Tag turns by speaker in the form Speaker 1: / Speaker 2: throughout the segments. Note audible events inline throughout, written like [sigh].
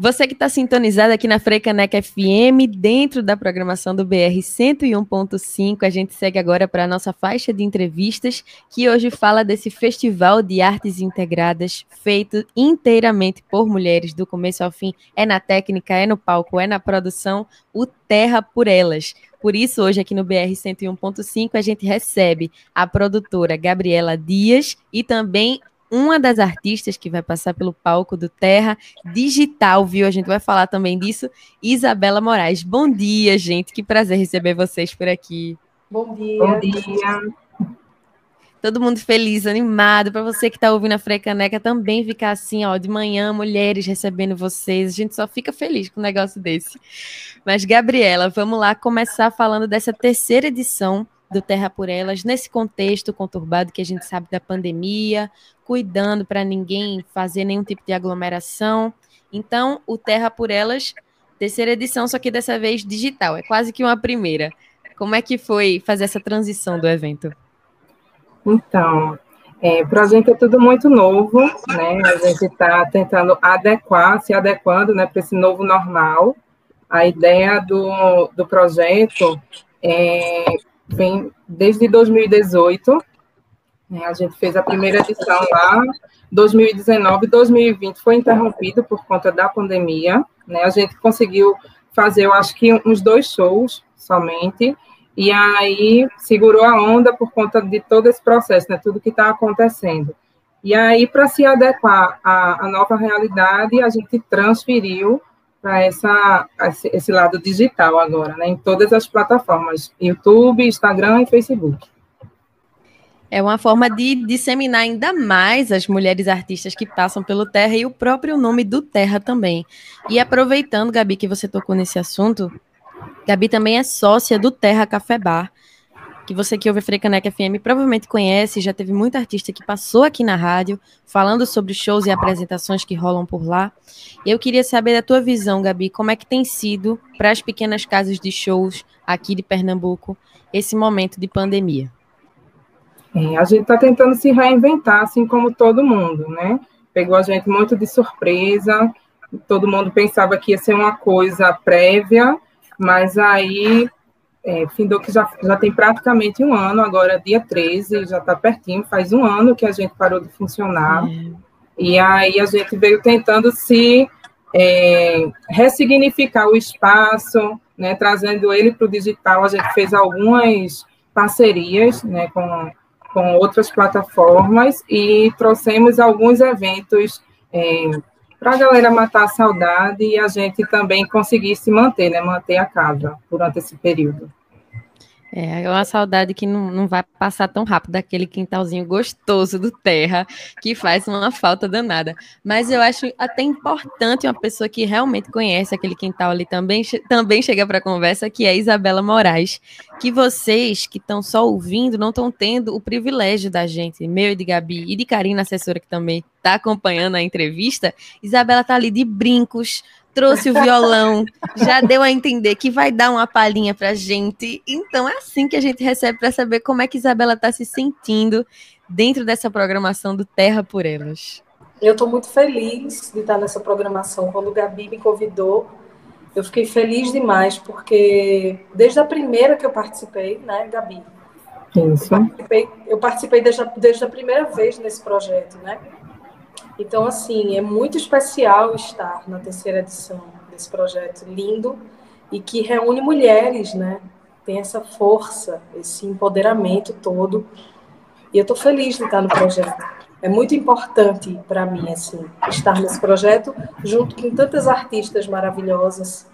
Speaker 1: Você que está sintonizado aqui na Freicaneca FM, dentro da programação do BR 101.5, a gente segue agora para a nossa faixa de entrevistas, que hoje fala desse festival de artes integradas, feito inteiramente por mulheres, do começo ao fim. É na técnica, é no palco, é na produção, o Terra por Elas. Por isso, hoje aqui no BR 101.5, a gente recebe a produtora Gabriela Dias e também uma das artistas que vai passar pelo palco do Terra Digital, viu? A gente vai falar também disso, Isabela Moraes. Bom dia, gente. Que prazer receber vocês por aqui.
Speaker 2: Bom dia. Bom dia.
Speaker 1: Todo mundo feliz, animado. Para você que está ouvindo a Frecaneca também ficar assim, ó, de manhã, mulheres recebendo vocês. A gente só fica feliz com um negócio desse. Mas, Gabriela, vamos lá começar falando dessa terceira edição do Terra por Elas, nesse contexto conturbado que a gente sabe da pandemia, cuidando para ninguém fazer nenhum tipo de aglomeração. Então, o Terra por Elas, terceira edição, só que dessa vez digital, é quase que uma primeira. Como é que foi fazer essa transição do evento?
Speaker 2: Então, é, para a gente é tudo muito novo, né? A gente está tentando adequar, se adequando né, para esse novo normal. A ideia do, do projeto é, vem desde 2018, é, a gente fez a primeira edição lá, 2019, 2020 foi interrompido por conta da pandemia, né? A gente conseguiu fazer, eu acho que uns dois shows somente, e aí segurou a onda por conta de todo esse processo, né? Tudo que está acontecendo. E aí, para se adequar à, à, nova realidade, a gente transferiu para essa esse lado digital agora, né? Em todas as plataformas, YouTube, Instagram e Facebook.
Speaker 1: É uma forma de disseminar ainda mais as mulheres artistas que passam pelo Terra e o próprio nome do Terra também. E aproveitando, Gabi, que você tocou nesse assunto, Gabi também é sócia do Terra Café Bar, que você que ouve Frecaneca FM provavelmente conhece, já teve muita artista que passou aqui na rádio, falando sobre shows e apresentações que rolam por lá. Eu queria saber da tua visão, Gabi, como é que tem sido para as pequenas casas de shows aqui de Pernambuco esse momento de pandemia?
Speaker 2: É, a gente está tentando se reinventar, assim como todo mundo, né? Pegou a gente muito de surpresa, todo mundo pensava que ia ser uma coisa prévia, mas aí, é, findou que já, já tem praticamente um ano, agora dia 13, já está pertinho, faz um ano que a gente parou de funcionar, é. e aí a gente veio tentando se é, ressignificar o espaço, né, trazendo ele para o digital, a gente fez algumas parcerias né, com com outras plataformas e trouxemos alguns eventos é, para a galera matar a saudade e a gente também conseguir se manter, né, manter a casa durante esse período.
Speaker 1: É, é uma saudade que não, não vai passar tão rápido daquele quintalzinho gostoso do terra, que faz uma falta danada. Mas eu acho até importante uma pessoa que realmente conhece aquele quintal ali também, também chega para a conversa, que é Isabela Moraes, que vocês que estão só ouvindo não estão tendo o privilégio da gente, meu e de Gabi, e de Karina, assessora que também está acompanhando a entrevista. Isabela está ali de brincos, trouxe o violão, já deu a entender que vai dar uma palhinha pra gente. Então é assim que a gente recebe para saber como é que Isabela está se sentindo dentro dessa programação do Terra por Elas.
Speaker 3: Eu estou muito feliz de estar nessa programação. Quando o Gabi me convidou, eu fiquei feliz demais, porque desde a primeira que eu participei, né, Gabi?
Speaker 2: Isso.
Speaker 3: Eu participei, eu participei desde, a, desde a primeira vez nesse projeto, né? Então, assim, é muito especial estar na terceira edição desse projeto lindo e que reúne mulheres, né? Tem essa força, esse empoderamento todo. E eu estou feliz de estar no projeto. É muito importante para mim, assim, estar nesse projeto junto com tantas artistas maravilhosas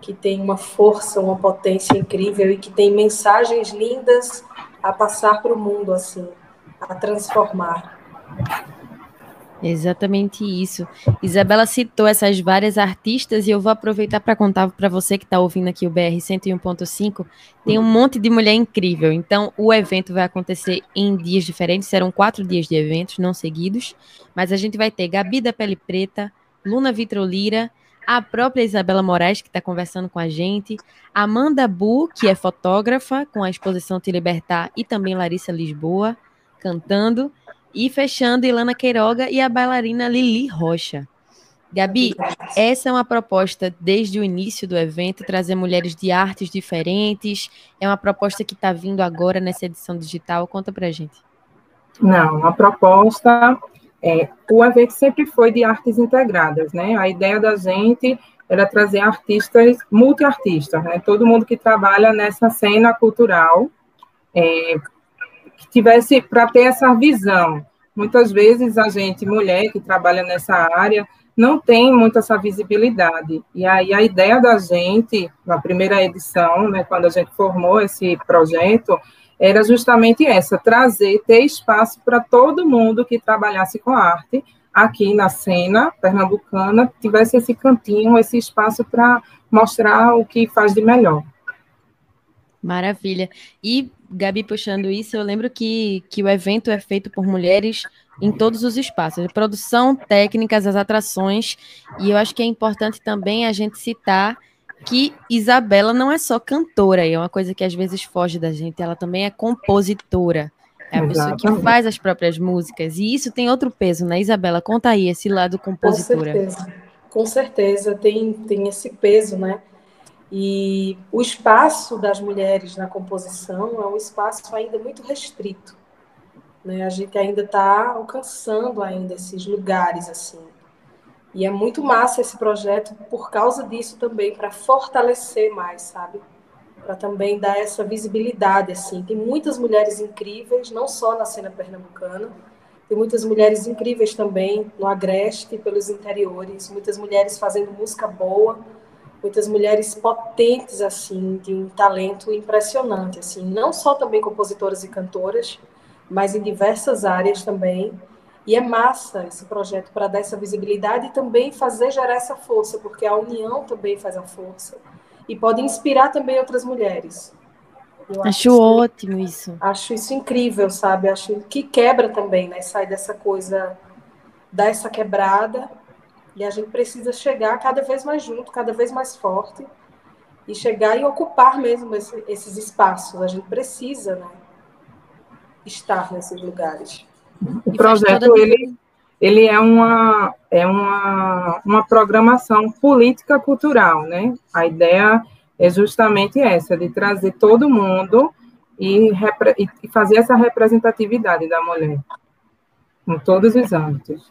Speaker 3: que têm uma força, uma potência incrível e que têm mensagens lindas a passar para o mundo, assim, a transformar.
Speaker 1: Exatamente isso. Isabela citou essas várias artistas e eu vou aproveitar para contar para você que está ouvindo aqui o BR 101.5. Tem um monte de mulher incrível. Então, o evento vai acontecer em dias diferentes. Serão quatro dias de eventos, não seguidos. Mas a gente vai ter Gabi da Pele Preta, Luna Vitrolira, a própria Isabela Moraes, que está conversando com a gente, Amanda Bu, que é fotógrafa, com a exposição Te Libertar, e também Larissa Lisboa, cantando. E fechando, Ilana Queiroga e a bailarina Lili Rocha. Gabi, essa é uma proposta desde o início do evento, trazer mulheres de artes diferentes. É uma proposta que está vindo agora nessa edição digital. Conta pra gente.
Speaker 2: Não, a proposta é, o evento sempre foi de artes integradas, né? A ideia da gente era trazer artistas, multiartistas, né? Todo mundo que trabalha nessa cena cultural, é, que tivesse para ter essa visão. Muitas vezes a gente, mulher que trabalha nessa área, não tem muito essa visibilidade. E aí a ideia da gente, na primeira edição, né, quando a gente formou esse projeto, era justamente essa, trazer, ter espaço para todo mundo que trabalhasse com arte, aqui na cena pernambucana tivesse esse cantinho, esse espaço para mostrar o que faz de melhor.
Speaker 1: Maravilha. E, Gabi, puxando isso, eu lembro que, que o evento é feito por mulheres em todos os espaços, produção, técnicas, as atrações, e eu acho que é importante também a gente citar que Isabela não é só cantora, é uma coisa que às vezes foge da gente, ela também é compositora. É a pessoa que faz as próprias músicas. E isso tem outro peso, né, Isabela? Conta aí esse lado compositora.
Speaker 3: Com certeza. Com certeza, tem, tem esse peso, né? E o espaço das mulheres na composição é um espaço ainda muito restrito. Né? A gente ainda está alcançando ainda esses lugares assim. E é muito massa esse projeto por causa disso também, para fortalecer mais, sabe? para também dar essa visibilidade assim. Tem muitas mulheres incríveis, não só na cena pernambucana, tem muitas mulheres incríveis também no agreste, pelos interiores, muitas mulheres fazendo música boa, muitas mulheres potentes assim, de um talento impressionante assim, não só também compositoras e cantoras, mas em diversas áreas também. E é massa esse projeto para dar essa visibilidade e também fazer gerar essa força, porque a união também faz a força e pode inspirar também outras mulheres.
Speaker 1: Eu acho, acho ótimo isso.
Speaker 3: Acho isso incrível, sabe? Acho que quebra também, né? Sai dessa coisa, dá essa quebrada e a gente precisa chegar cada vez mais junto, cada vez mais forte e chegar e ocupar mesmo esse, esses espaços. A gente precisa, né? Estar nesses lugares.
Speaker 2: O projeto ele ele é uma, é uma, uma programação política cultural, né? A ideia é justamente essa, de trazer todo mundo e, e fazer essa representatividade da mulher em todos os âmbitos.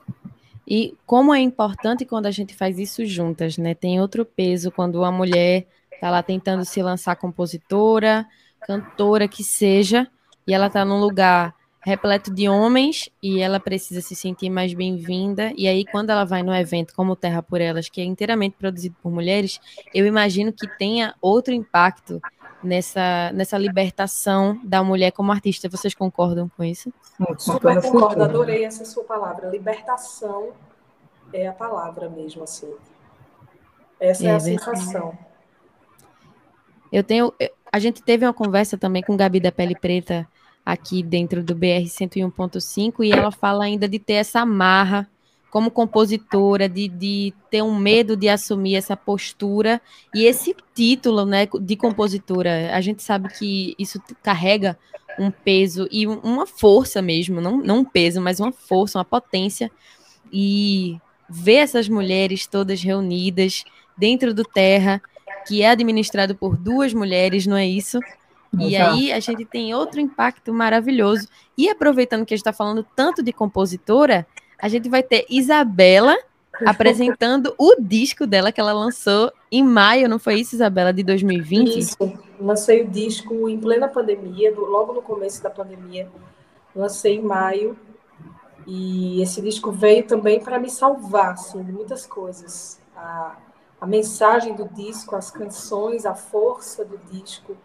Speaker 1: E como é importante quando a gente faz isso juntas, né? Tem outro peso quando uma mulher está lá tentando se lançar compositora, cantora que seja, e ela está num lugar repleto de homens e ela precisa se sentir mais bem-vinda. E aí, quando ela vai no evento como Terra por Elas, que é inteiramente produzido por mulheres, eu imagino que tenha outro impacto nessa, nessa libertação da mulher como artista. Vocês concordam com isso?
Speaker 3: Super concordo, adorei essa sua palavra. Libertação é a palavra mesmo, assim. Essa é, é a sensação.
Speaker 1: Eu tenho. A gente teve uma conversa também com Gabi da Pele Preta aqui dentro do BR 101.5 e ela fala ainda de ter essa marra como compositora, de, de ter um medo de assumir essa postura e esse título né, de compositora. A gente sabe que isso carrega um peso e uma força mesmo, não, não um peso, mas uma força, uma potência. E ver essas mulheres todas reunidas dentro do Terra, que é administrado por duas mulheres, não é isso? E aí a gente tem outro impacto maravilhoso. E aproveitando que a gente está falando tanto de compositora, a gente vai ter Isabela apresentando o disco dela que ela lançou em maio, não foi isso, Isabela, de 2020? Isso,
Speaker 3: lancei o disco em plena pandemia, logo no começo da pandemia, lancei em maio, e esse disco veio também para me salvar, assim, de muitas coisas. A, a mensagem do disco, as canções, a força do disco,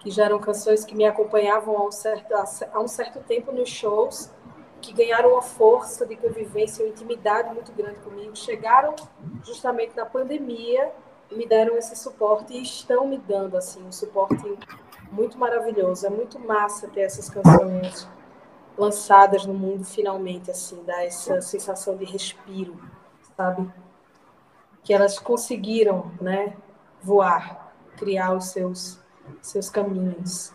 Speaker 3: que já eram canções que me acompanhavam há um certo, há um certo tempo nos shows, que ganharam uma força de convivência, uma intimidade muito grande comigo, chegaram justamente na pandemia me deram esse suporte e estão me dando assim um suporte muito maravilhoso. É muito massa ter essas canções lançadas no mundo finalmente assim, dá essa sensação de respiro, sabe? Que elas conseguiram, né, voar, criar os seus seus caminhos.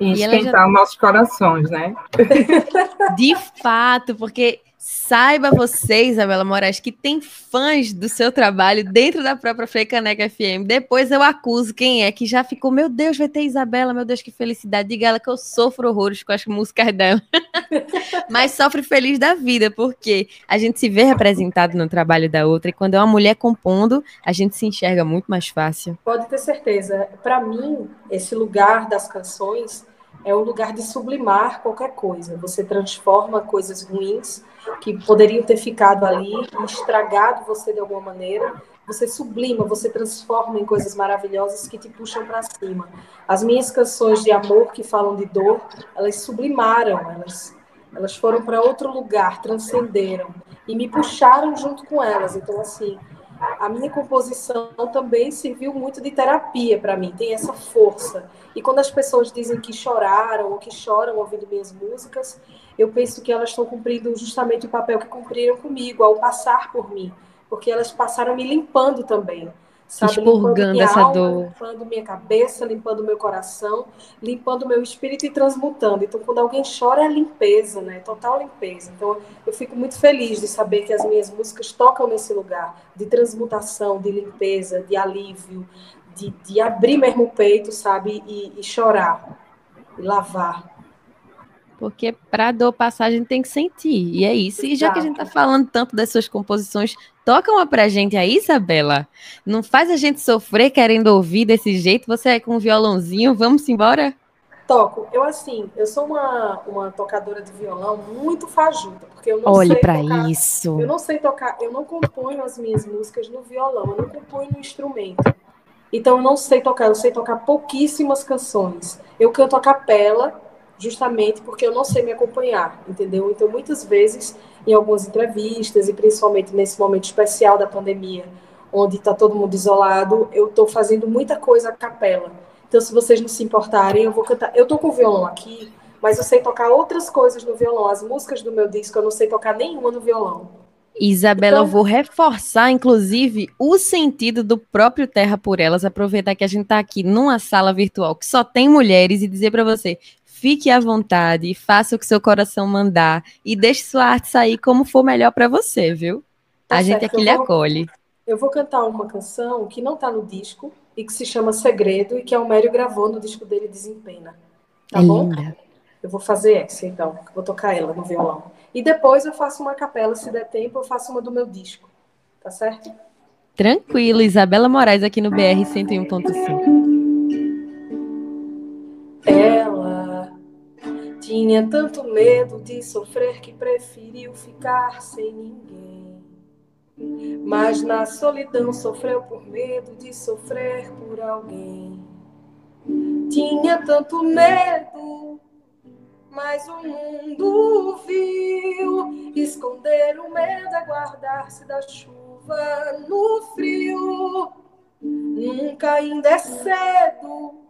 Speaker 2: E esquentar já... nossos corações, né? [laughs]
Speaker 1: De fato, porque Saiba você, Isabela Moraes, que tem fãs do seu trabalho dentro da própria Freicaneca FM. Depois eu acuso quem é que já ficou, meu Deus, vai ter Isabela, meu Deus, que felicidade. Diga ela que eu sofro horrores com as músicas dela. [laughs] Mas sofre feliz da vida, porque a gente se vê representado no trabalho da outra e quando é uma mulher compondo, a gente se enxerga muito mais fácil.
Speaker 3: Pode ter certeza. Para mim, esse lugar das canções é o lugar de sublimar qualquer coisa. Você transforma coisas ruins que poderiam ter ficado ali estragado você de alguma maneira. Você sublima, você transforma em coisas maravilhosas que te puxam para cima. As minhas canções de amor que falam de dor, elas sublimaram, elas, elas foram para outro lugar, transcenderam e me puxaram junto com elas. Então, assim, a minha composição também serviu muito de terapia para mim, tem essa força. E quando as pessoas dizem que choraram ou que choram ouvindo minhas músicas, eu penso que elas estão cumprindo justamente o papel que cumpriram comigo ao passar por mim, porque elas passaram me limpando também
Speaker 1: sabe? Expurgando essa
Speaker 3: alma,
Speaker 1: dor.
Speaker 3: Limpando minha cabeça, limpando meu coração, limpando meu espírito e transmutando. Então, quando alguém chora, é limpeza, né? Total limpeza. Então, eu fico muito feliz de saber que as minhas músicas tocam nesse lugar de transmutação, de limpeza, de alívio, de, de abrir mesmo o peito, sabe? E, e chorar, e lavar.
Speaker 1: Porque para dor passar a gente tem que sentir. E é isso. E já que a gente está falando tanto das suas composições, toca uma pra gente aí, Isabela. Não faz a gente sofrer querendo ouvir desse jeito. Você é com um violãozinho, vamos embora?
Speaker 3: Toco. Eu, assim, eu sou uma, uma tocadora de violão muito fajuta, porque eu não
Speaker 1: Olhe
Speaker 3: sei
Speaker 1: para
Speaker 3: tocar,
Speaker 1: isso.
Speaker 3: Eu não sei tocar, eu não componho as minhas músicas no violão, eu não componho no instrumento. Então eu não sei tocar, eu sei tocar pouquíssimas canções. Eu canto a capela, justamente porque eu não sei me acompanhar, entendeu? Então, muitas vezes, em algumas entrevistas, e principalmente nesse momento especial da pandemia, onde está todo mundo isolado, eu estou fazendo muita coisa a capela. Então, se vocês não se importarem, eu vou cantar. Eu estou com o violão aqui, mas eu sei tocar outras coisas no violão. As músicas do meu disco, eu não sei tocar nenhuma no violão.
Speaker 1: Isabela, então... eu vou reforçar, inclusive, o sentido do próprio Terra por Elas, aproveitar que a gente está aqui numa sala virtual que só tem mulheres e dizer para você, Fique à vontade, faça o que seu coração mandar e deixe sua arte sair como for melhor para você, viu? Tá a certo. gente aqui lhe acolhe.
Speaker 3: Eu vou cantar uma canção que não está no disco e que se chama Segredo e que a Almério gravou no disco dele Desempena. Tá é bom? Linda. Eu vou fazer essa, então. Vou tocar ela no violão. E depois eu faço uma capela, se der tempo, eu faço uma do meu disco. Tá certo?
Speaker 1: Tranquilo, Isabela Moraes aqui no BR 101.5.
Speaker 3: Ela tinha tanto medo de sofrer que preferiu ficar sem ninguém. Mas na solidão sofreu por medo de sofrer por alguém. Tinha tanto medo, mas o mundo viu. Esconder o medo é guardar-se da chuva no frio. Nunca ainda é cedo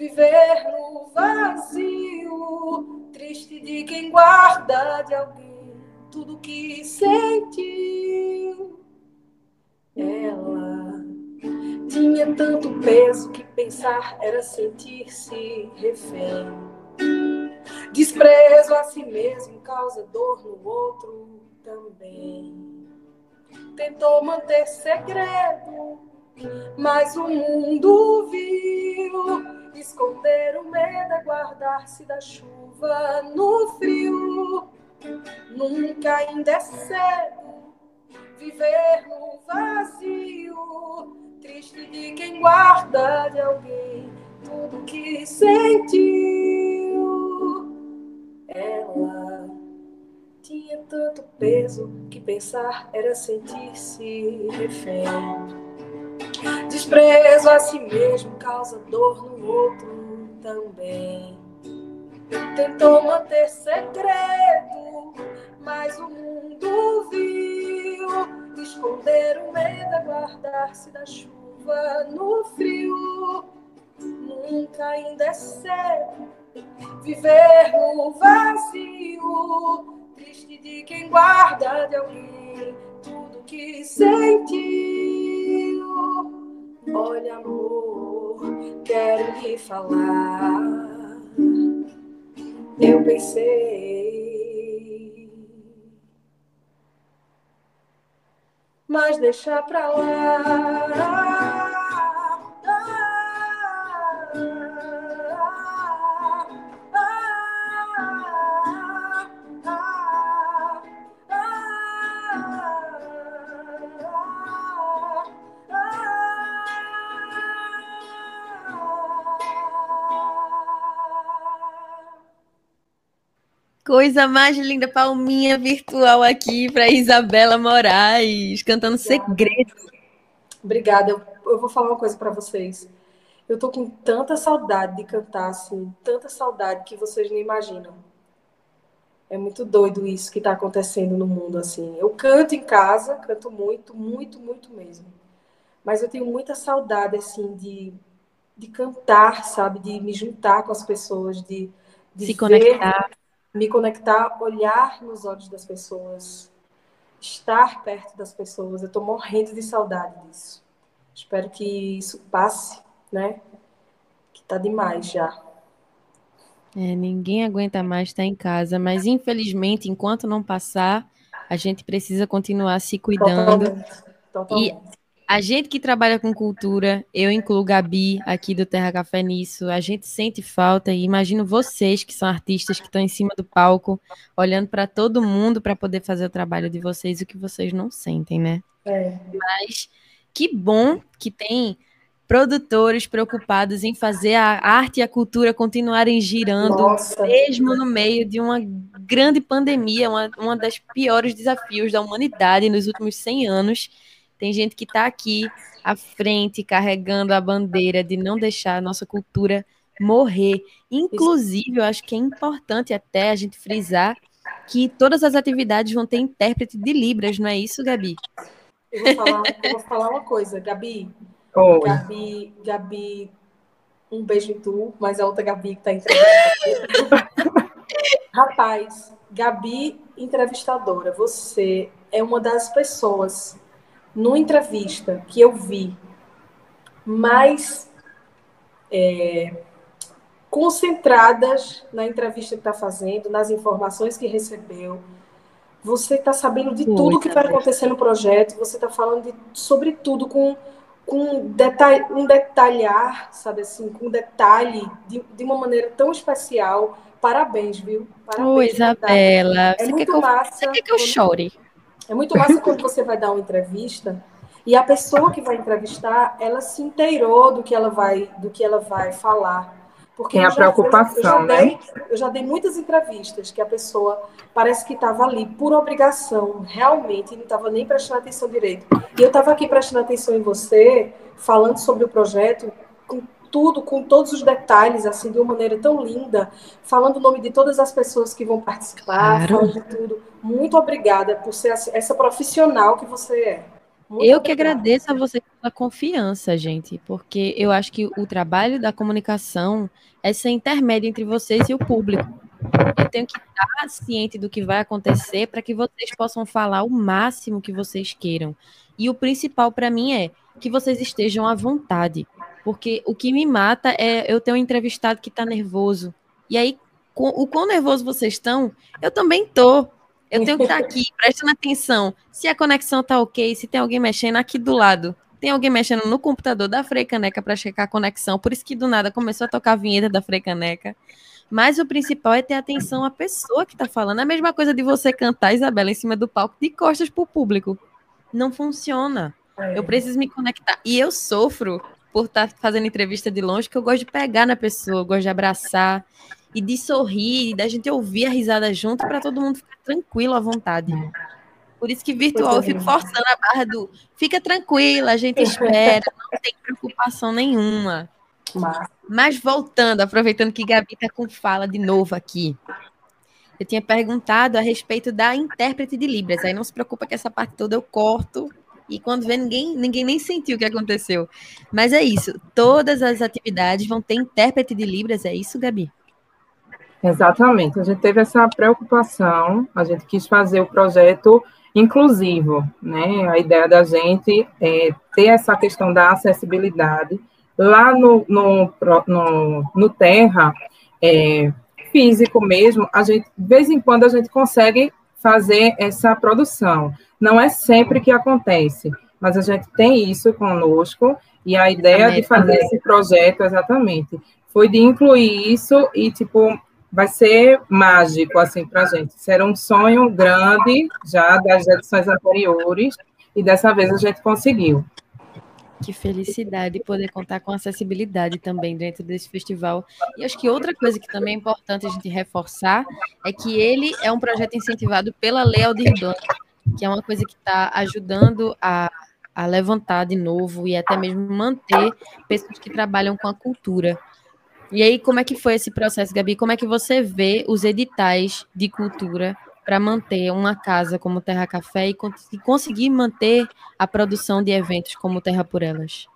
Speaker 3: viver no vazio triste de quem guarda de alguém tudo que sentiu. Ela tinha tanto peso que pensar era sentir-se refém. Desprezo a si mesmo causa dor no outro também. Tentou manter segredo, mas o mundo viu Esconder o medo é guardar-se da chuva no frio. Nunca ainda é cedo viver no vazio. Triste de quem guarda de alguém tudo que sentiu. Ela tinha tanto peso que pensar era sentir-se refém. Desprezo a si mesmo causa dor no outro também. Tentou manter segredo, mas o mundo viu. Esconder o medo é guardar-se da chuva no frio. Nunca ainda é cedo viver no vazio. Triste de quem guarda de alguém tudo que sentiu. Olha, amor, quero lhe falar. Eu pensei, mas deixa pra lá.
Speaker 1: Coisa mais linda, palminha virtual aqui para Isabela Moraes, cantando segredos.
Speaker 3: Obrigada. Eu, eu vou falar uma coisa para vocês. Eu tô com tanta saudade de cantar assim, tanta saudade que vocês não imaginam. É muito doido isso que está acontecendo no mundo assim. Eu canto em casa, canto muito, muito, muito mesmo. Mas eu tenho muita saudade assim de, de cantar, sabe, de me juntar com as pessoas, de, de
Speaker 1: se conectar
Speaker 3: me conectar, olhar nos olhos das pessoas, estar perto das pessoas. Eu estou morrendo de saudade disso. Espero que isso passe, né? Que tá demais já.
Speaker 1: É, ninguém aguenta mais estar em casa, mas infelizmente, enquanto não passar, a gente precisa continuar se cuidando. Totalmente. Totalmente. E a gente que trabalha com cultura, eu incluo Gabi aqui do Terra Café nisso, a gente sente falta e imagino vocês que são artistas que estão em cima do palco, olhando para todo mundo para poder fazer o trabalho de vocês, o que vocês não sentem, né?
Speaker 3: É.
Speaker 1: Mas que bom que tem produtores preocupados em fazer a arte e a cultura continuarem girando, Nossa. mesmo no meio de uma grande pandemia, uma, uma das piores desafios da humanidade nos últimos 100 anos tem gente que está aqui à frente, carregando a bandeira de não deixar a nossa cultura morrer. Inclusive, eu acho que é importante até a gente frisar que todas as atividades vão ter intérprete de Libras, não é isso, Gabi?
Speaker 3: Eu vou falar, eu vou falar uma coisa, Gabi.
Speaker 2: Oi.
Speaker 3: Gabi, Gabi, um beijo em tu, mas a outra Gabi que está entrevistando. [laughs] Rapaz, Gabi, entrevistadora, você é uma das pessoas numa entrevista que eu vi mais é, concentradas na entrevista que está fazendo, nas informações que recebeu. Você está sabendo de tudo que vai acontecer no projeto, você está falando de, sobre tudo com, com detalhe, um detalhar, sabe assim, com detalhe, de, de uma maneira tão especial. Parabéns, viu? Parabéns,
Speaker 1: Oi, Isabela.
Speaker 3: É você muito quer massa. Você
Speaker 1: quer que eu chore?
Speaker 3: É muito massa quando você vai dar uma entrevista e a pessoa que vai entrevistar, ela se inteirou do que ela vai, do que ela vai falar.
Speaker 2: Porque Tem a preocupação,
Speaker 3: eu né? Dei, eu já dei muitas entrevistas que a pessoa parece que estava ali por obrigação, realmente, não estava nem prestando atenção direito. E eu estava aqui prestando atenção em você, falando sobre o projeto, com tudo, com todos os detalhes, assim, de uma maneira tão linda, falando o nome de todas as pessoas que vão participar, claro. falando de tudo. Muito obrigada por ser essa profissional que você é.
Speaker 1: Muito eu obrigada. que agradeço a você pela confiança, gente, porque eu acho que o trabalho da comunicação é ser intermédio entre vocês e o público. Eu tenho que estar ciente do que vai acontecer para que vocês possam falar o máximo que vocês queiram. E o principal para mim é que vocês estejam à vontade. Porque o que me mata é eu ter um entrevistado que está nervoso. E aí, o quão nervoso vocês estão, eu também tô. Eu tenho que estar tá aqui, [laughs] prestando atenção. Se a conexão tá ok, se tem alguém mexendo aqui do lado. Tem alguém mexendo no computador da Freicaneca para checar a conexão. Por isso que do nada começou a tocar a vinheta da Freicaneca. Mas o principal é ter atenção à pessoa que está falando. A mesma coisa de você cantar, Isabela, em cima do palco, de costas para o público. Não funciona. É. Eu preciso me conectar. E eu sofro por estar tá fazendo entrevista de longe, que eu gosto de pegar na pessoa, gosto de abraçar e de sorrir, e da gente ouvir a risada junto para todo mundo ficar tranquilo à vontade. Por isso que virtual eu fico forçando a barra do fica tranquila, a gente espera, não tem preocupação nenhuma. Mas voltando, aproveitando que Gabi está com fala de novo aqui. Eu tinha perguntado a respeito da intérprete de Libras. Aí não se preocupa que essa parte toda eu corto e quando vê, ninguém, ninguém nem sentiu o que aconteceu. Mas é isso, todas as atividades vão ter intérprete de Libras, é isso, Gabi?
Speaker 2: Exatamente, a gente teve essa preocupação, a gente quis fazer o projeto inclusivo, né? A ideia da gente é ter essa questão da acessibilidade. Lá no, no, no, no Terra, é, físico mesmo, a gente, de vez em quando, a gente consegue fazer essa produção. Não é sempre que acontece, mas a gente tem isso conosco e a ideia de fazer esse projeto exatamente foi de incluir isso e tipo vai ser mágico assim para a gente. Será um sonho grande já das edições anteriores e dessa vez a gente conseguiu.
Speaker 1: Que felicidade poder contar com acessibilidade também dentro desse festival. E acho que outra coisa que também é importante a gente reforçar é que ele é um projeto incentivado pela Lei Aldir que é uma coisa que está ajudando a, a levantar de novo e até mesmo manter pessoas que trabalham com a cultura. E aí, como é que foi esse processo, Gabi? Como é que você vê os editais de cultura para manter uma casa como Terra Café e, e conseguir manter a produção de eventos como Terra por Elas?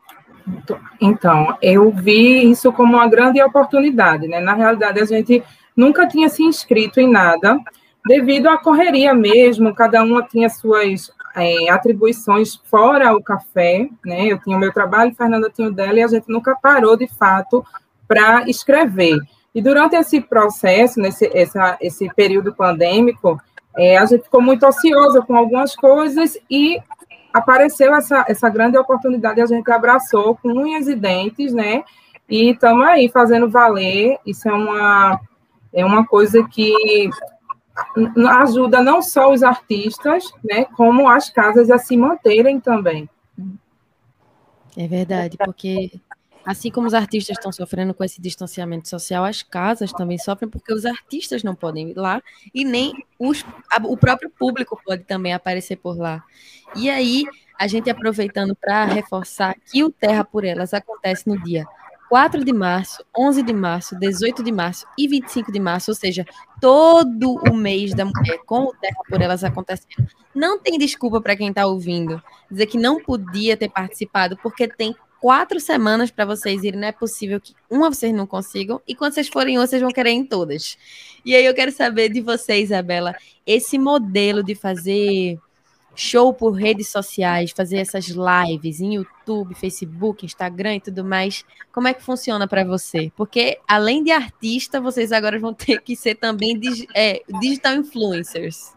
Speaker 2: Então, eu vi isso como uma grande oportunidade, né? Na realidade, a gente nunca tinha se inscrito em nada, devido à correria mesmo, cada uma tinha suas é, atribuições fora o café, né? Eu tinha o meu trabalho, Fernanda tinha o dela, e a gente nunca parou, de fato, para escrever. E durante esse processo, nesse essa, esse período pandêmico, é, a gente ficou muito ociosa com algumas coisas e apareceu essa, essa grande oportunidade, a gente abraçou com unhas e dentes, né? E estamos aí fazendo valer. Isso é uma, é uma coisa que ajuda não só os artistas, né, como as casas a se manterem também.
Speaker 1: É verdade, porque Assim como os artistas estão sofrendo com esse distanciamento social, as casas também sofrem porque os artistas não podem ir lá e nem os, o próprio público pode também aparecer por lá. E aí, a gente aproveitando para reforçar que o Terra por Elas acontece no dia 4 de março, 11 de março, 18 de março e 25 de março, ou seja, todo o mês da mulher com o Terra por Elas acontecendo. Não tem desculpa para quem está ouvindo dizer que não podia ter participado, porque tem quatro semanas para vocês irem, não é possível que uma vocês não consigam, e quando vocês forem vocês vão querer em todas. E aí eu quero saber de você, Isabela, esse modelo de fazer show por redes sociais, fazer essas lives em YouTube, Facebook, Instagram e tudo mais, como é que funciona para você? Porque além de artista, vocês agora vão ter que ser também é, digital influencers.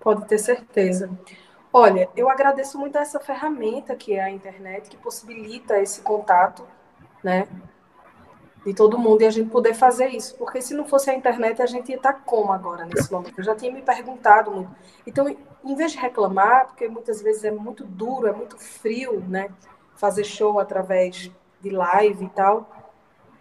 Speaker 3: Pode ter certeza. Olha, eu agradeço muito essa ferramenta que é a internet, que possibilita esse contato, né, de todo mundo e a gente poder fazer isso. Porque se não fosse a internet, a gente ia estar como agora, nesse momento? Eu já tinha me perguntado muito. Então, em vez de reclamar, porque muitas vezes é muito duro, é muito frio, né, fazer show através de live e tal,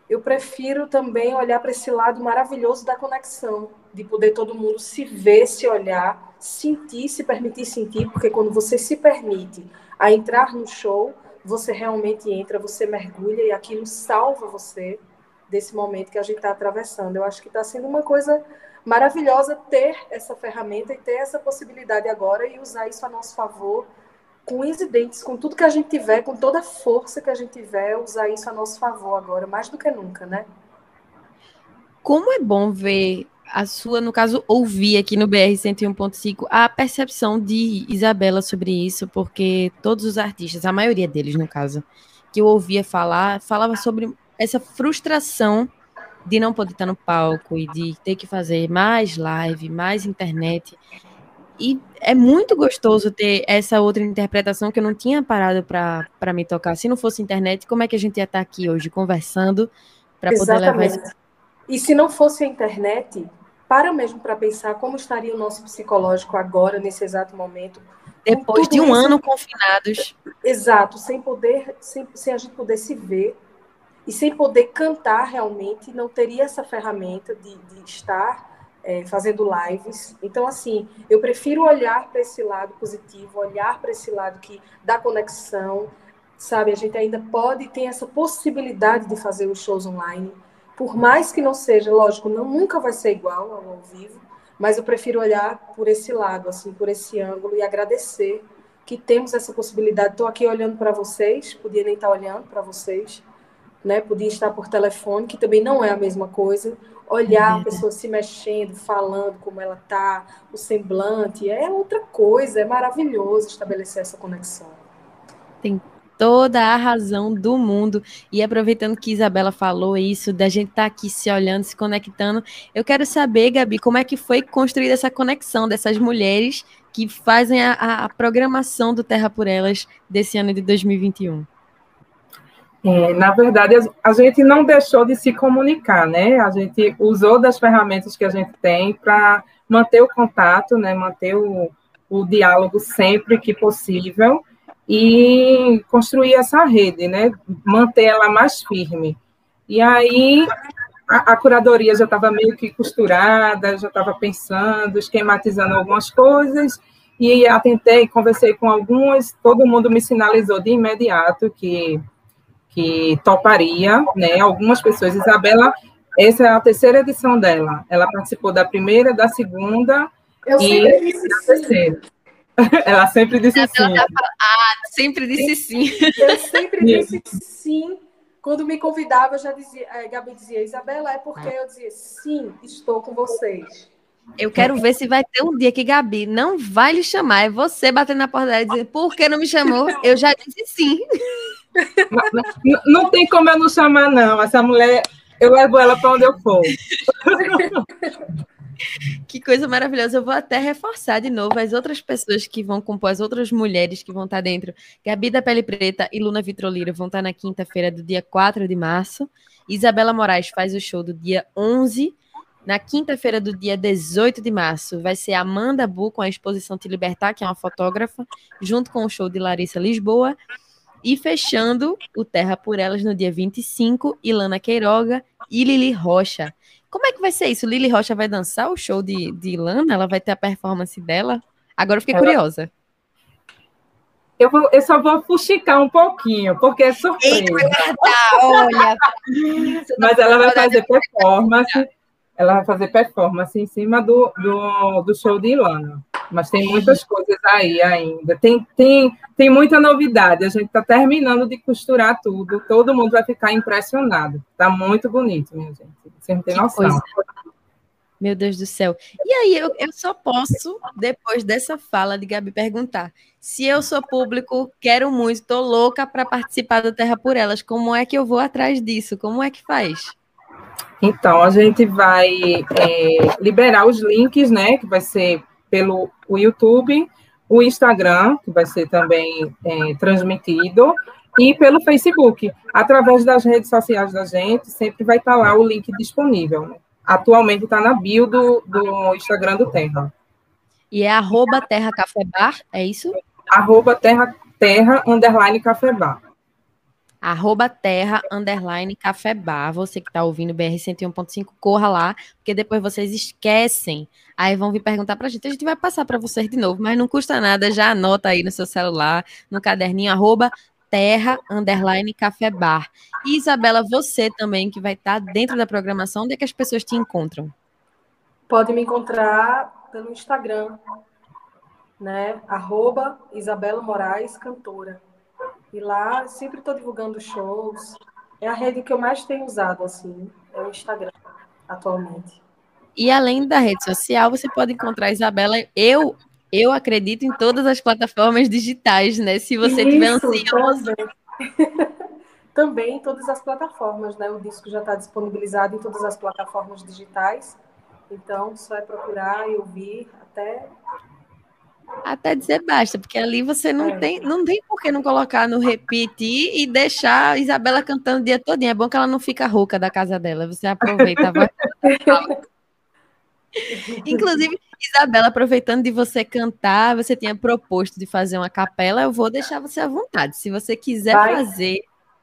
Speaker 3: eu prefiro também olhar para esse lado maravilhoso da conexão, de poder todo mundo se ver, se olhar, sentir, se permitir sentir, porque quando você se permite a entrar no show, você realmente entra, você mergulha e aquilo salva você desse momento que a gente está atravessando. Eu acho que está sendo uma coisa maravilhosa ter essa ferramenta e ter essa possibilidade agora e usar isso a nosso favor com os dentes, com tudo que a gente tiver, com toda a força que a gente tiver, usar isso a nosso favor agora, mais do que nunca, né?
Speaker 1: Como é bom ver a sua, no caso, ouvir aqui no BR 101.5 a percepção de Isabela sobre isso, porque todos os artistas, a maioria deles, no caso, que eu ouvia falar, falava sobre essa frustração de não poder estar no palco e de ter que fazer mais live, mais internet. E é muito gostoso ter essa outra interpretação que eu não tinha parado para me tocar. Se não fosse internet, como é que a gente ia estar aqui hoje conversando para poder levar isso?
Speaker 3: E se não fosse a internet, para mesmo para pensar como estaria o nosso psicológico agora, nesse exato momento.
Speaker 1: Depois de um isso, ano confinados.
Speaker 3: Exato, sem poder, sem, sem a gente poder se ver e sem poder cantar realmente, não teria essa ferramenta de, de estar é, fazendo lives. Então, assim, eu prefiro olhar para esse lado positivo, olhar para esse lado que dá conexão, sabe? A gente ainda pode ter essa possibilidade de fazer os shows online, por mais que não seja, lógico, não nunca vai ser igual ao, ao vivo, mas eu prefiro olhar por esse lado, assim, por esse ângulo e agradecer que temos essa possibilidade. Estou aqui olhando para vocês, podia nem estar olhando para vocês, né? Podia estar por telefone, que também não é a mesma coisa olhar a pessoa se mexendo, falando como ela tá, o semblante, é outra coisa, é maravilhoso estabelecer essa conexão.
Speaker 1: Tem toda a razão do mundo. E aproveitando que Isabela falou isso, da gente estar tá aqui se olhando, se conectando, eu quero saber, Gabi, como é que foi construída essa conexão dessas mulheres que fazem a, a programação do Terra por Elas desse ano de 2021?
Speaker 2: É, na verdade, a gente não deixou de se comunicar, né? A gente usou das ferramentas que a gente tem para manter o contato, né? Manter o, o diálogo sempre que possível e construir essa rede, né? Manter ela mais firme. E aí a, a curadoria já estava meio que costurada, já estava pensando, esquematizando algumas coisas e atentei, conversei com algumas, todo mundo me sinalizou de imediato que que toparia, né? Algumas pessoas, Isabela, essa é a terceira edição dela. Ela participou da primeira, da segunda
Speaker 3: Eu e da terceira. [laughs]
Speaker 2: Ela sempre disse sim.
Speaker 1: Ah, sempre disse sim.
Speaker 3: Eu sempre disse sim. Quando me convidava, eu já dizia, a Gabi dizia, Isabela, é porque eu dizia, sim, estou com vocês.
Speaker 1: Eu quero ver se vai ter um dia que Gabi não vai lhe chamar. É você batendo na porta dela e dizendo, por que não me chamou? Eu já disse sim.
Speaker 2: Não, não tem como eu não chamar, não. Essa mulher, eu levo ela para onde eu for. [laughs]
Speaker 1: Que coisa maravilhosa. Eu vou até reforçar de novo as outras pessoas que vão compor, as outras mulheres que vão estar dentro. Gabi da Pele Preta e Luna Vitrolira vão estar na quinta-feira do dia 4 de março. Isabela Moraes faz o show do dia 11. Na quinta-feira do dia 18 de março vai ser Amanda Bu com a exposição Te Libertar, que é uma fotógrafa, junto com o show de Larissa Lisboa. E fechando o Terra por Elas no dia 25, Ilana Queiroga e Lili Rocha. Como é que vai ser isso? Lili Rocha vai dançar o show de, de Ilana? Ela vai ter a performance dela? Agora eu fiquei Ela... curiosa.
Speaker 2: Eu, vou, eu só vou fuxicar um pouquinho, porque é surpresa. Eita, olha! [laughs] Mas ela vai fazer performance ela vai fazer performance em cima do, do, do show de Ilana. Mas tem muitas coisas aí ainda. Tem, tem, tem muita novidade. A gente está terminando de costurar tudo. Todo mundo vai ficar impressionado. Está muito bonito, minha gente. Você não tem que noção. Coisa.
Speaker 1: Meu Deus do céu. E aí, eu, eu só posso, depois dessa fala de Gabi, perguntar: se eu sou público, quero muito, estou louca para participar do Terra por Elas, como é que eu vou atrás disso? Como é que faz?
Speaker 2: Então, a gente vai é, liberar os links, né? Que vai ser pelo o YouTube, o Instagram, que vai ser também é, transmitido, e pelo Facebook. Através das redes sociais da gente, sempre vai estar lá o link disponível. Né? Atualmente está na bio do, do Instagram do Terra.
Speaker 1: E é arroba Terra Café Bar, é isso?
Speaker 2: Arroba Terra, terra underline Café Bar
Speaker 1: arroba terra, underline, café bar. Você que está ouvindo BR 101.5, corra lá, porque depois vocês esquecem. Aí vão vir perguntar para a gente. A gente vai passar para vocês de novo, mas não custa nada, já anota aí no seu celular, no caderninho, arroba terra, underline, café bar. E Isabela, você também, que vai estar dentro da programação, onde é que as pessoas te encontram?
Speaker 3: Pode me encontrar pelo Instagram, né? Arroba Isabela Moraes, cantora. E lá sempre estou divulgando shows. É a rede que eu mais tenho usado, assim, é o Instagram, atualmente.
Speaker 1: E além da rede social, você pode encontrar a Isabela. Eu eu acredito em todas as plataformas digitais, né? Se você Isso, tiver ansioso.
Speaker 3: Também. [laughs] também em todas as plataformas, né? O disco já está disponibilizado em todas as plataformas digitais. Então, só é procurar e ouvir até
Speaker 1: até dizer basta, porque ali você não é. tem, não tem por que não colocar no repetir e deixar a Isabela cantando o dia todo. É bom que ela não fica rouca da casa dela. Você aproveita. Vai... [laughs] [laughs] Inclusive, Isabela, aproveitando de você cantar, você tinha proposto de fazer uma capela, eu vou deixar você à vontade. Se você quiser vai. fazer,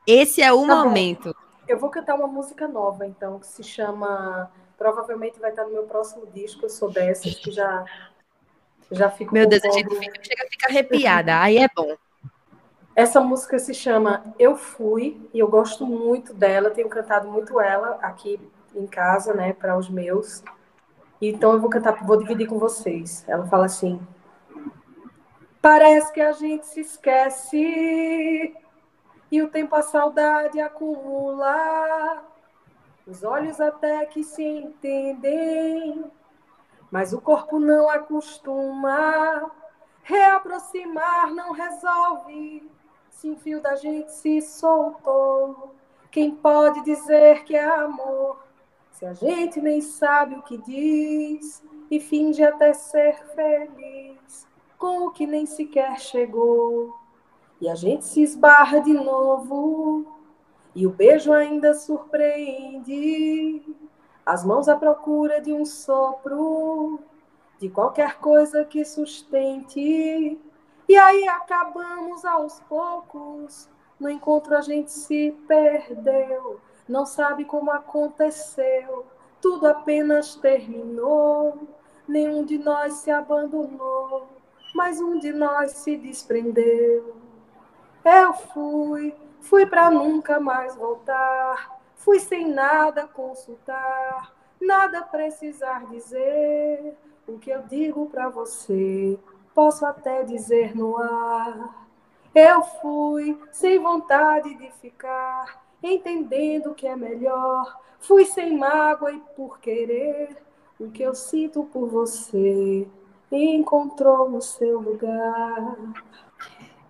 Speaker 1: esse é o tá momento. Bom.
Speaker 3: Eu vou cantar uma música nova, então, que se chama. Provavelmente vai estar no meu próximo disco. Eu sou dessas que já já fico.
Speaker 1: Meu Deus, a gente fica, chega a ficar arrepiada. Aí é bom.
Speaker 3: Essa música se chama Eu Fui e eu gosto muito dela. Tenho cantado muito ela aqui em casa, né, para os meus. Então eu vou cantar, vou dividir com vocês. Ela fala assim: Parece que a gente se esquece e o tempo a saudade acumula. Os olhos até que se entendem mas o corpo não acostuma. Reaproximar não resolve. se um fio da gente se soltou. Quem pode dizer que é amor se a gente nem sabe o que diz e finge até ser feliz com o que nem sequer chegou? E a gente se esbarra de novo e o beijo ainda surpreende. As mãos à procura de um sopro, de qualquer coisa que sustente. E aí acabamos aos poucos. No encontro a gente se perdeu, não sabe como aconteceu. Tudo apenas terminou. Nenhum de nós se abandonou, mas um de nós se desprendeu. Eu fui, fui para nunca mais voltar. Fui sem nada consultar, nada precisar dizer. O que eu digo para você, posso até dizer no ar. Eu fui sem vontade de ficar, entendendo que é melhor. Fui sem mágoa e por querer. O que eu sinto por você encontrou no seu lugar.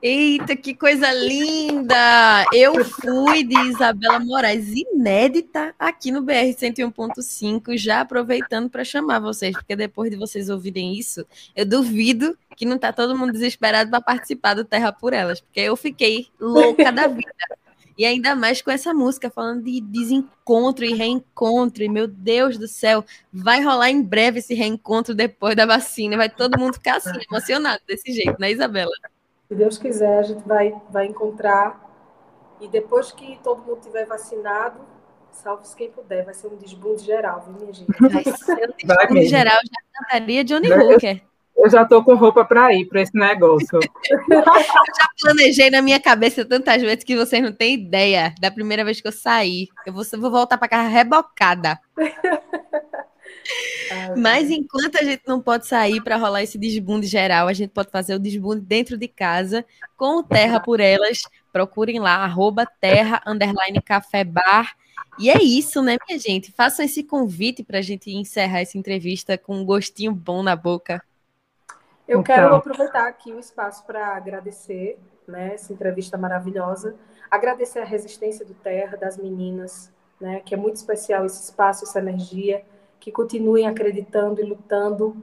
Speaker 1: Eita, que coisa linda! Eu fui de Isabela Moraes, inédita aqui no BR 101.5, já aproveitando para chamar vocês, porque depois de vocês ouvirem isso, eu duvido que não tá todo mundo desesperado para participar do Terra por Elas, porque eu fiquei louca da vida. E ainda mais com essa música falando de desencontro e reencontro. E meu Deus do céu, vai rolar em breve esse reencontro depois da vacina. Vai todo mundo ficar assim, [laughs] emocionado desse jeito, né, Isabela?
Speaker 3: Se Deus quiser, a gente vai, vai encontrar. E depois que todo mundo tiver vacinado, salve-se quem puder, vai ser um desbunde geral, viu, minha gente? Vai ser um
Speaker 1: desbunde geral, já cantaria Johnny Hooker.
Speaker 2: Eu já tô com roupa para ir para esse negócio.
Speaker 1: eu já planejei na minha cabeça tantas vezes que vocês não têm ideia. Da primeira vez que eu saí, eu vou, vou voltar para casa rebocada. Mas enquanto a gente não pode sair para rolar esse desbunde geral, a gente pode fazer o desbunde dentro de casa com o Terra por Elas. Procurem lá, arroba terra, underline café bar. E é isso, né, minha gente? Façam esse convite para a gente encerrar essa entrevista com um gostinho bom na boca.
Speaker 3: Eu então. quero aproveitar aqui o espaço para agradecer né, essa entrevista maravilhosa, agradecer a resistência do Terra, das meninas, né, que é muito especial esse espaço, essa energia que continuem acreditando e lutando,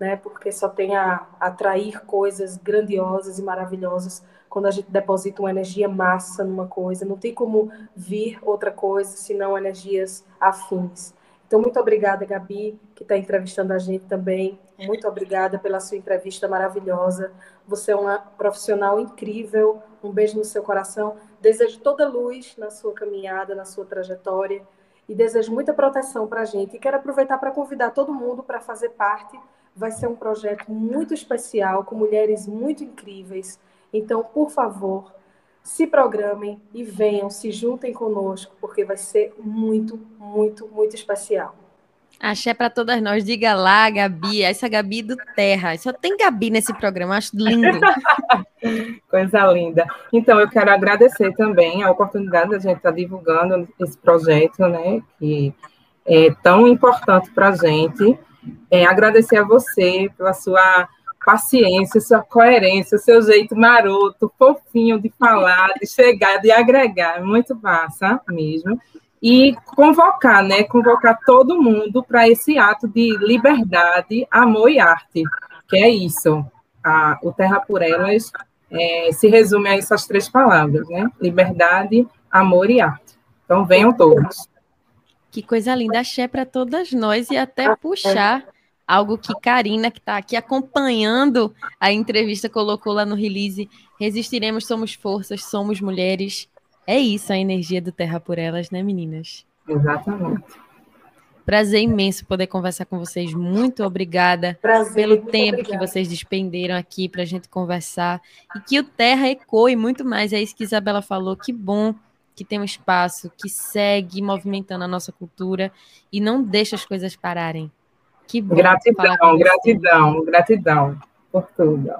Speaker 3: né? Porque só tem a atrair coisas grandiosas e maravilhosas quando a gente deposita uma energia massa numa coisa. Não tem como vir outra coisa senão energias afins. Então, muito obrigada, Gabi, que está entrevistando a gente também. Muito obrigada pela sua entrevista maravilhosa. Você é uma profissional incrível. Um beijo no seu coração. Desejo toda luz na sua caminhada, na sua trajetória e desejo muita proteção para a gente. E quero aproveitar para convidar todo mundo para fazer parte. Vai ser um projeto muito especial, com mulheres muito incríveis. Então, por favor, se programem e venham, se juntem conosco, porque vai ser muito, muito, muito especial.
Speaker 1: Axé para todas nós. Diga lá, Gabi. Essa Gabi do Terra. Só tem Gabi nesse programa. Acho lindo. [laughs]
Speaker 2: Coisa linda. Então, eu quero agradecer também a oportunidade de a gente estar tá divulgando esse projeto, né? Que é tão importante para a gente. É, agradecer a você pela sua paciência, sua coerência, seu jeito maroto, fofinho de falar, de chegar, de agregar. Muito massa mesmo e convocar, né, convocar todo mundo para esse ato de liberdade, amor e arte, que é isso. A, o Terra por Elas é, se resume a essas três palavras, né? Liberdade, amor e arte. Então venham todos.
Speaker 1: Que coisa linda, axé para todas nós e até puxar algo que Karina, que está aqui acompanhando a entrevista, colocou lá no release. Resistiremos, somos forças, somos mulheres. É isso a energia do Terra por Elas, né, meninas?
Speaker 2: Exatamente.
Speaker 1: Prazer imenso poder conversar com vocês. Muito obrigada Prazer, pelo tempo obrigada. que vocês despenderam aqui para a gente conversar. E que o Terra ecoe muito mais. É isso que Isabela falou. Que bom que tem um espaço que segue movimentando a nossa cultura e não deixa as coisas pararem. Que bom.
Speaker 2: Gratidão, gratidão, gratidão por tudo.